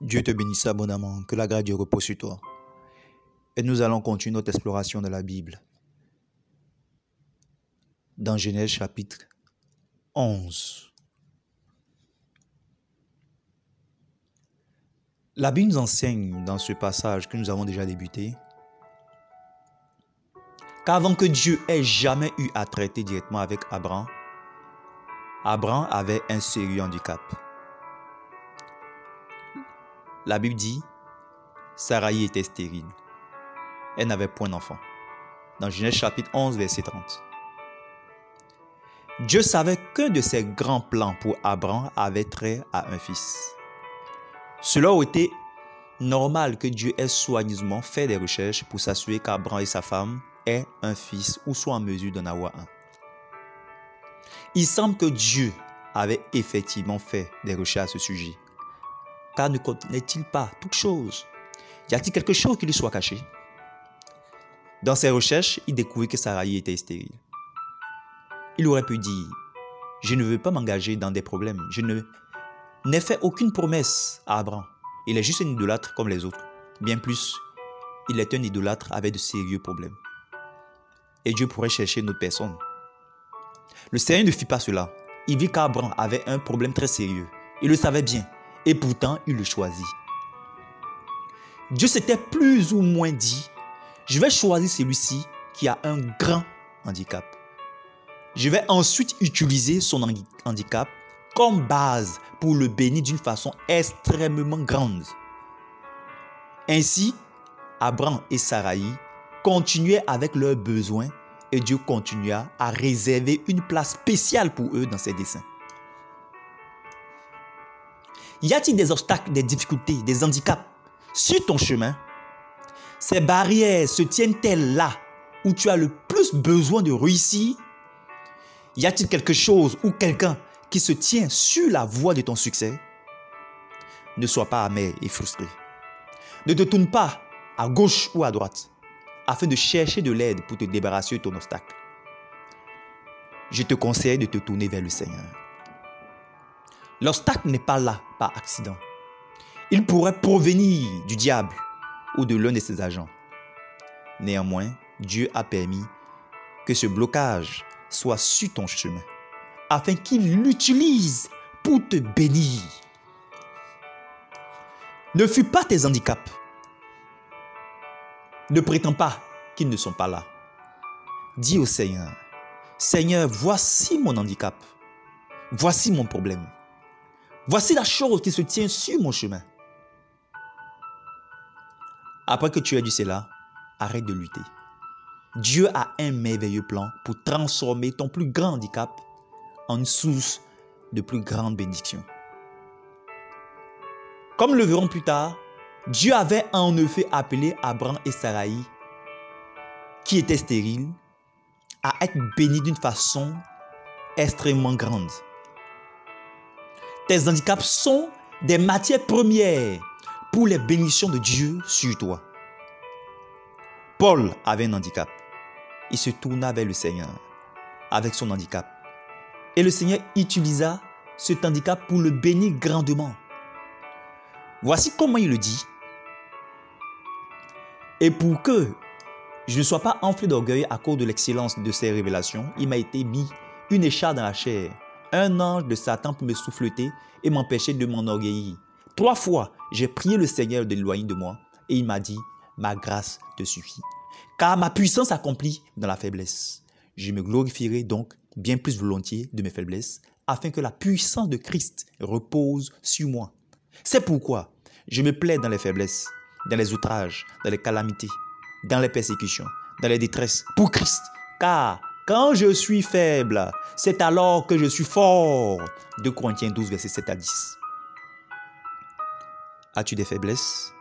Dieu te bénisse abondamment, que la grâce de repose sur toi. Et nous allons continuer notre exploration de la Bible. Dans Genèse chapitre 11. La Bible nous enseigne dans ce passage que nous avons déjà débuté qu'avant que Dieu ait jamais eu à traiter directement avec Abraham, Abraham avait un sérieux handicap. La Bible dit, Sarai était stérile. Elle n'avait point d'enfant. Dans Genèse chapitre 11, verset 30. Dieu savait qu'un de ses grands plans pour Abraham avait trait à un fils. Cela aurait été normal que Dieu ait soigneusement fait des recherches pour s'assurer qu'Abraham et sa femme aient un fils ou soient en mesure d'en avoir un. Il semble que Dieu avait effectivement fait des recherches à ce sujet. Car ne connaît-il pas toute chose Y a-t-il quelque chose qui lui soit caché? Dans ses recherches, il découvrit que Sarai était stérile. Il aurait pu dire, je ne veux pas m'engager dans des problèmes. Je n'ai fait aucune promesse à Abraham. Il est juste un idolâtre comme les autres. Bien plus, il est un idolâtre avec de sérieux problèmes. Et Dieu pourrait chercher une autre personne. Le Seigneur ne fit pas cela. Il vit qu'Abraham avait un problème très sérieux. Il le savait bien. Et pourtant, il le choisit. Dieu s'était plus ou moins dit, je vais choisir celui-ci qui a un grand handicap. Je vais ensuite utiliser son handicap comme base pour le bénir d'une façon extrêmement grande. Ainsi, Abraham et Sarai continuaient avec leurs besoins et Dieu continua à réserver une place spéciale pour eux dans ses dessins. Y a-t-il des obstacles, des difficultés, des handicaps sur ton chemin? Ces barrières se tiennent-elles là où tu as le plus besoin de réussir? Y a-t-il quelque chose ou quelqu'un qui se tient sur la voie de ton succès? Ne sois pas amer et frustré. Ne te tourne pas à gauche ou à droite afin de chercher de l'aide pour te débarrasser de ton obstacle. Je te conseille de te tourner vers le Seigneur. L'obstacle n'est pas là par accident. Il pourrait provenir du diable ou de l'un de ses agents. Néanmoins, Dieu a permis que ce blocage soit sur ton chemin afin qu'il l'utilise pour te bénir. Ne fuis pas tes handicaps. Ne prétends pas qu'ils ne sont pas là. Dis au Seigneur, Seigneur, voici mon handicap. Voici mon problème. Voici la chose qui se tient sur mon chemin. Après que tu aies dit cela, arrête de lutter. Dieu a un merveilleux plan pour transformer ton plus grand handicap en une source de plus grande bénédiction. Comme le verrons plus tard, Dieu avait en effet appelé Abraham et Sarai, qui étaient stériles, à être bénis d'une façon extrêmement grande. Tes handicaps sont des matières premières pour les bénédictions de Dieu sur toi. Paul avait un handicap. Il se tourna vers le Seigneur avec son handicap. Et le Seigneur utilisa cet handicap pour le bénir grandement. Voici comment il le dit. Et pour que je ne sois pas enflé d'orgueil à cause de l'excellence de ces révélations, il m'a été mis une écharpe dans la chair un ange de Satan pour me souffleter et m'empêcher de m'enorgueillir. Trois fois, j'ai prié le Seigneur de l'éloigner de moi et il m'a dit, ma grâce te suffit. Car ma puissance s'accomplit dans la faiblesse. Je me glorifierai donc bien plus volontiers de mes faiblesses afin que la puissance de Christ repose sur moi. C'est pourquoi je me plais dans les faiblesses, dans les outrages, dans les calamités, dans les persécutions, dans les détresses, pour Christ. Car quand je suis faible, c'est alors que je suis fort. 2 Corinthiens 12, verset 7 à 10. As-tu des faiblesses?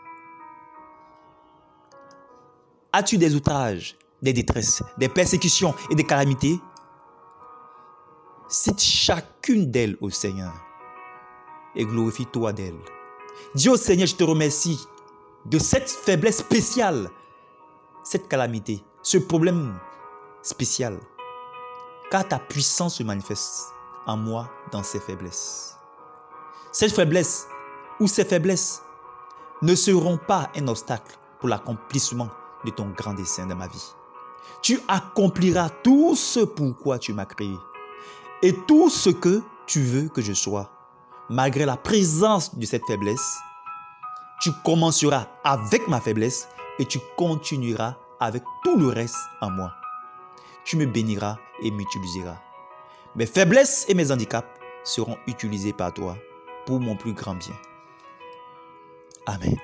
As-tu des outrages, des détresses, des persécutions et des calamités? Cite chacune d'elles au Seigneur et glorifie-toi d'elles. Dis au Seigneur, je te remercie de cette faiblesse spéciale, cette calamité, ce problème spécial car ta puissance se manifeste en moi dans ces faiblesses. Cette faiblesse ou ces faiblesses ne seront pas un obstacle pour l'accomplissement de ton grand dessein de ma vie. Tu accompliras tout ce pourquoi tu m'as créé et tout ce que tu veux que je sois. Malgré la présence de cette faiblesse, tu commenceras avec ma faiblesse et tu continueras avec tout le reste en moi. Tu me béniras et m'utiliseras. Mes faiblesses et mes handicaps seront utilisés par toi pour mon plus grand bien. Amen.